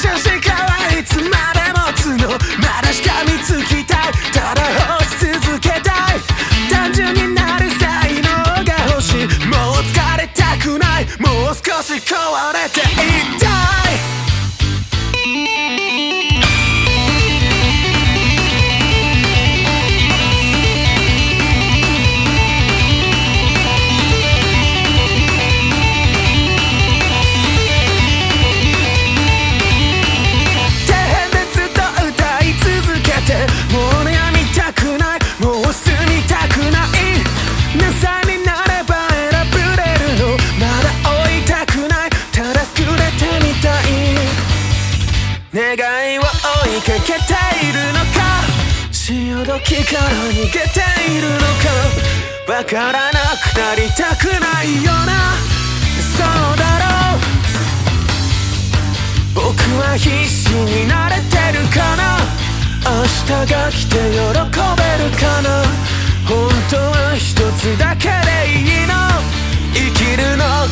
女子はいつまでもつのまだしかみつきたいただ欲し続けたい単純になる才能が欲しいもう疲れたくないもう少し壊れていたい。願いを追いかけているのか？潮時から逃げているのか？わからなくなりたくないよな？そうだろう。僕は必死になれてるかな？明日が来て喜べるかな？本当は一つだけでいいの？生きるのが